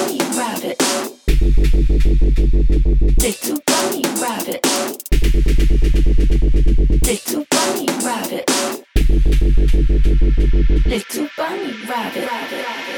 Little bunny rabbit. Little bunny rabbit. rabbit.